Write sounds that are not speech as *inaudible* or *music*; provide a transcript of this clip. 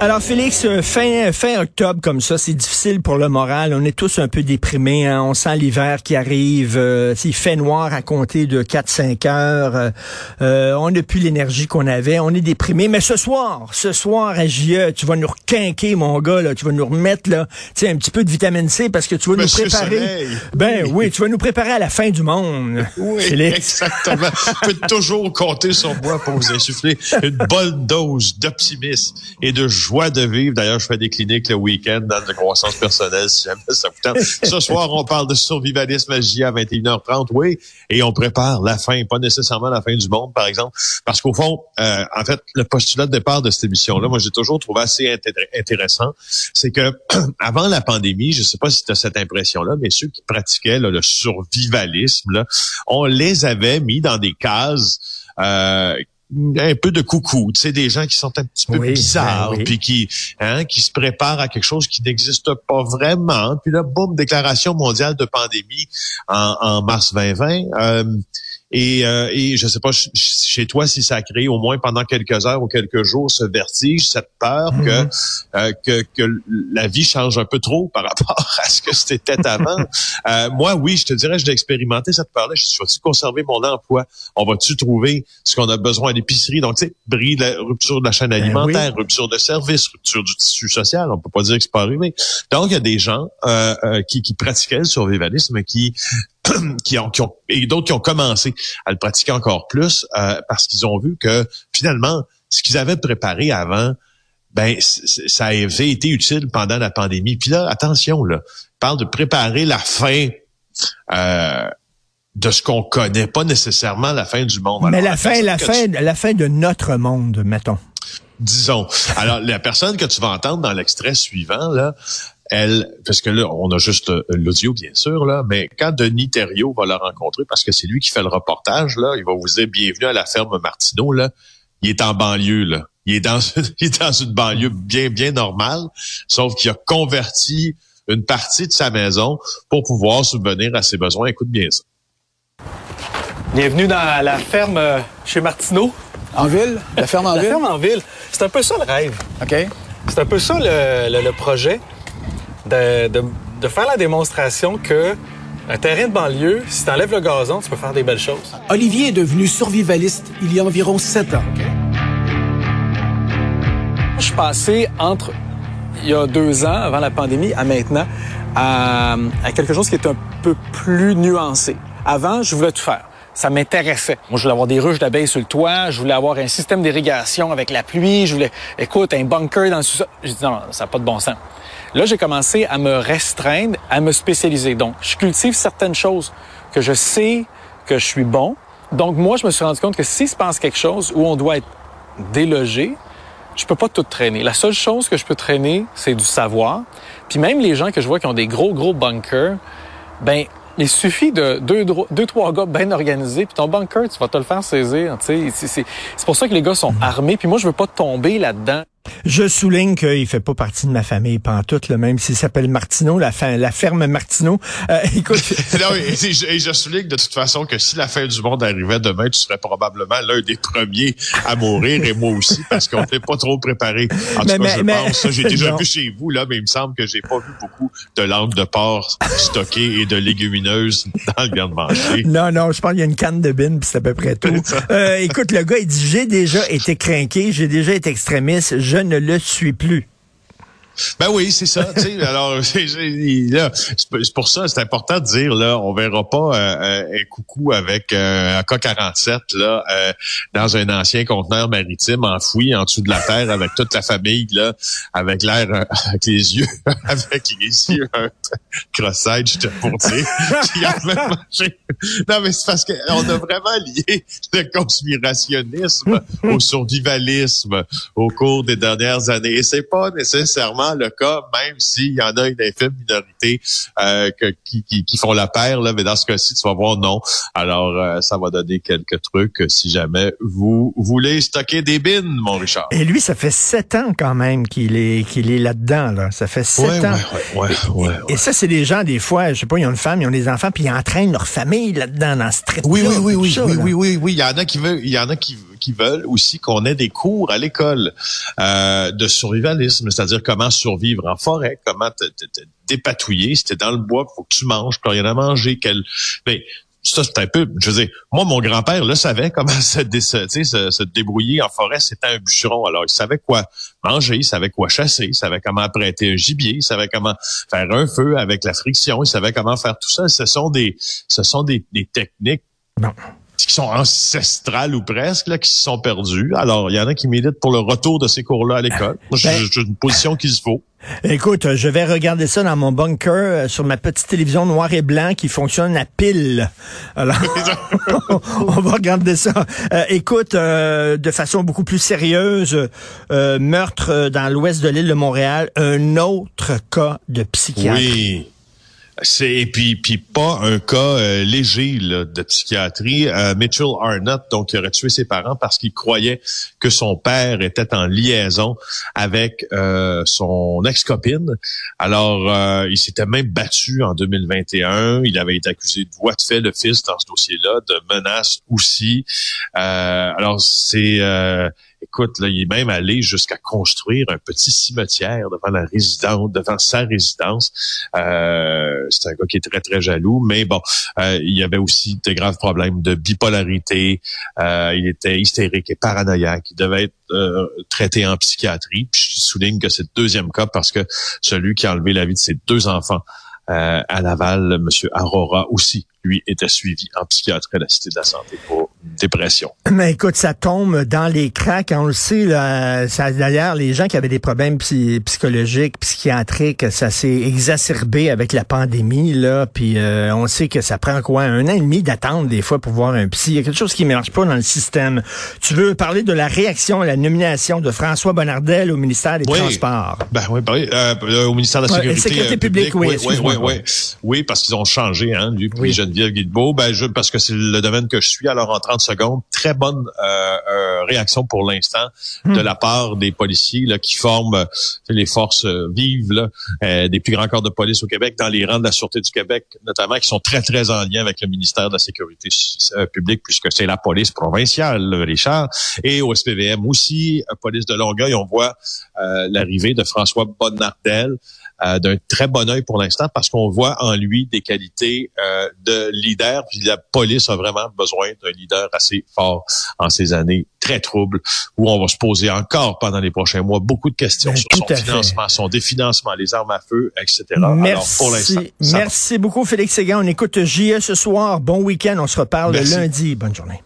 Alors Félix, euh, fin fin octobre comme ça, c'est difficile pour le moral. On est tous un peu déprimés. Hein? On sent l'hiver qui arrive. Euh, il fait noir à compter de 4-5 heures. Euh, euh, on n'a plus l'énergie qu'on avait. On est déprimé. Mais ce soir, ce soir à JE, tu vas nous requinquer, mon gars. Là. Tu vas nous remettre là, un petit peu de vitamine C parce que tu vas nous préparer. Ben oui, tu vas nous préparer à la fin du monde. Oui, exactement. tu peux toujours compter sur moi pour vous insuffler une bonne dose d'optimisme et de joie joie de vivre. D'ailleurs, je fais des cliniques le week-end dans la croissance personnelle, si jamais ça vous tente. *laughs* Ce soir, on parle de survivalisme à 21h30, oui, et on prépare la fin, pas nécessairement la fin du monde, par exemple, parce qu'au fond, euh, en fait, le postulat de départ de cette émission-là, moi, j'ai toujours trouvé assez intéressant, c'est que *clears throat* avant la pandémie, je sais pas si tu as cette impression-là, mais ceux qui pratiquaient le survivalisme, là, on les avait mis dans des cases euh, un peu de coucou, tu sais, des gens qui sont un petit peu bizarres, ben puis qui, hein, qui se préparent à quelque chose qui n'existe pas vraiment. Puis là, boum, déclaration mondiale de pandémie en, en mars 2020. Euh, et, euh, et je sais pas chez toi si ça a créé au moins pendant quelques heures ou quelques jours ce vertige, cette peur que, mhm. euh, que, que la vie change un peu trop par *laughs* rapport à ce que c'était avant. euh, moi, oui, je te dirais, je l'ai expérimenté cette peur-là. Je suis tu conserver mon emploi? On va-tu trouver ce qu'on a besoin à l'épicerie? Donc, tu sais, bris de la rupture de la chaîne ben alimentaire, rupture de service, rupture du tissu social. On peut pas dire que c'est pas arrivé. Donc, il y a des gens euh, euh qui, qui pratiquaient le survivalisme, qui *clears throat* qui ont, qui ont, et d'autres qui ont commencé à le pratiquer encore plus euh, parce qu'ils ont vu que finalement, ce qu'ils avaient préparé avant, ben ça avait été utile pendant la pandémie. Puis là, attention, là, parle de préparer la fin euh, de ce qu'on connaît, pas nécessairement la fin du monde. Mais la, fin, la fin, la fin de notre monde, mettons disons. Alors, la personne que tu vas entendre dans l'extrait suivant, là, elle, parce que là, on a juste euh, l'audio, bien sûr, là, mais quand Denis Thériault va la rencontrer, parce que c'est lui qui fait le reportage, là, il va vous dire bienvenue à la ferme Martineau, là. Il est en banlieue, là. Il est dans, *laughs* il est dans une banlieue bien, bien normale, sauf qu'il a converti une partie de sa maison pour pouvoir subvenir à ses besoins. Écoute bien ça. Bienvenue dans la ferme euh, chez Martineau. En ville? La ferme en *laughs* ville? La ferme en ville. C'est un peu ça le rêve. OK. C'est un peu ça le, le projet de, faire la démonstration que un terrain de banlieue, si tu enlèves le gazon, tu peux faire des belles choses. Olivier est devenu survivaliste il y a environ sept ans. Je suis passé entre il y a deux ans, avant la pandémie, à maintenant, à, à quelque chose qui est un peu plus nuancé. Avant, je voulais tout faire ça m'intéressait. Moi, je voulais avoir des ruches d'abeilles sur le toit, je voulais avoir un système d'irrigation avec la pluie, je voulais, écoute, un bunker dans le sous-sol. J'ai dit non, ça n'a pas de bon sens. Là, j'ai commencé à me restreindre, à me spécialiser. Donc, je cultive certaines choses que je sais que je suis bon. Donc, moi, je me suis rendu compte que si se passe quelque chose où on doit être délogé, je peux pas tout traîner. La seule chose que je peux traîner, c'est du savoir. Puis même les gens que je vois qui ont des gros, gros bunkers, ben il suffit de deux, deux trois gars bien organisés, puis ton bunker, tu vas te le faire saisir. C'est pour ça que les gars sont mhm. armés. Puis moi, je veux pas tomber là-dedans. Je souligne qu'il fait pas partie de ma famille, pantoute, le même s'il s'appelle Martineau, la, la ferme Martineau. Euh, *laughs* écoute. *laughs* non, et, je, souligne de toute façon que si la fin du monde arrivait demain, tu serais probablement l'un des premiers à mourir, et moi aussi, parce qu'on n'est pas trop préparé. En tout cas, je pense, j'ai déjà vu chez vous, là, mais il me semble que j'ai pas vu beaucoup de langue de porc stockée et de légumineuses dans le garde-manger. Non, non, je pense qu'il y a une canne de bine, puis c'est à peu près tout. Euh, écoute, le gars, il dit, j'ai déjà été craqué, j'ai déjà été extrémiste, je ne le suis plus. Ben oui, c'est ça. alors, *laughs* c'est pour ça, c'est important de dire là, on verra pas euh, euh, un coucou avec euh, un K47 là euh, dans un ancien conteneur maritime enfoui en dessous de la terre avec toute la famille là, avec l'air, *laughs* avec les yeux, *laughs* avec les yeux cross-side, je te pour dire. non, mais c'est parce qu'on a vraiment lié le conspirationnisme au survivalisme au cours des dernières années. Et c'est pas nécessairement le cas, même s'il y en a une infime minorité euh, qui, qui, font la paire, là, mais dans ce cas-ci, tu vas voir non. Alors, euh, ça va donner quelques trucs si jamais vous voulez stocker des bins, mon Richard. Et lui, ça fait sept ans quand même qu'il est qu'il est là-dedans. Là. Ça fait sept ans. Ouais, ouais, et, ça, c'est des gens, des fois, je sais pas, ils ont une femme, ils ont des enfants, puis ils entraînent leur famille là-dedans, dans ce trip Oui, oui, oui, oui, oui, oui, oui, oui. Il y en a qui veulent, il y en a qui qui veulent aussi qu'on ait des cours à l'école euh, de survivalisme, c'est-à-dire comment survivre en forêt, comment te, dépatouiller. Si t'es dans le bois, faut que tu manges, puis rien à manger. Quel... Ben, ça, c'est un peu, je veux dire, moi, mon grand-père le savait comment se, se, se, débrouiller en forêt. C'était un bûcheron. Alors, il savait quoi manger, il savait quoi chasser, il savait comment prêter un gibier, il savait comment faire un feu avec la friction, il savait comment faire tout ça. Ce sont des, ce sont des, des techniques qui sont ancestrales ou presque, là, qui se sont perdus. Alors, il y en a qui militent pour le retour de ces cours-là à l'école. Moi, j'ai ben, une position qu'il se vaut. Écoute, je vais regarder ça dans mon bunker euh, sur ma petite télévision noir et blanc qui fonctionne à pile. Alors, *laughs* on va regarder ça. Euh, écoute, euh, de façon beaucoup plus sérieuse, meurtre dans l'ouest de l'île de Montréal, un autre cas de psychiatre. Oui. C'est et puis pas un cas euh, léger de psychiatrie. Euh, Mitchell Arnott, donc, il aurait tué ses parents parce qu'il croyait que son père était en liaison avec euh, son ex-copine. Alors, il s'était même battu en 2021. Il avait été accusé de voie de fait le fils dans ce dossier-là, de menaces aussi. alors, c'est Écoute, là, il est même allé jusqu'à construire un petit cimetière devant la résidence, devant sa résidence. Euh, c'est un gars qui est très, très jaloux, mais bon, euh, il y avait aussi de graves problèmes de bipolarité. Euh, il était hystérique et paranoïaque. Il devait être euh, traité en psychiatrie. Puis je souligne que c'est le deuxième cas parce que celui qui a enlevé la vie de ses deux enfants euh, à Laval, M. Aurora aussi, lui, était suivi en psychiatrie à la Cité de la Santé pour dépression. Mais écoute, ça tombe dans les cracks. On le sait, là, ça, d'ailleurs, les gens qui avaient des problèmes psychologiques, psychiatriques, ça s'est exacerbé avec la pandémie, là. Puis euh, on sait que ça prend quoi, un an et demi d'attente des fois pour voir un psy. Il y a quelque chose qui ne marche pas dans le système. Tu veux parler de la réaction à la nomination de François Bonnardel au ministère des Transports? Ben oui, ben euh, au ministère de la Sécurité, Sécurité euh, publique, oui. Oui, oui, oui, oui, parce qu'ils ont changé, hein, lui, puis Geneviève Guilbeault. Ben, je, parce que c'est le domaine que je suis, alors en 30 secondes, très bonne euh, euh, réaction pour l'instant de hmm. la part des policiers là, qui forment euh, les forces vives là, des plus grands corps de police au Québec, dans les rangs de la Sûreté du Québec, notamment, qui sont très, très en lien avec le ministère de la Sécurité publique, puisque c'est la police provinciale, Richard, et au SPVM aussi, police de Longueuil, on voit l'arrivée de François Bonnardel, euh, d'un très bon œil pour l'instant parce qu'on voit en lui des qualités euh, de leader. Puis la police a vraiment besoin d'un leader assez fort en ces années très troubles où on va se poser encore pendant les prochains mois beaucoup de questions ben, sur son financement, son définancement, les armes à feu, etc. Merci. Alors, pour Merci beaucoup, Félix Séguin. On écoute JE ce soir. Bon week-end. On se reparle le lundi. Bonne journée.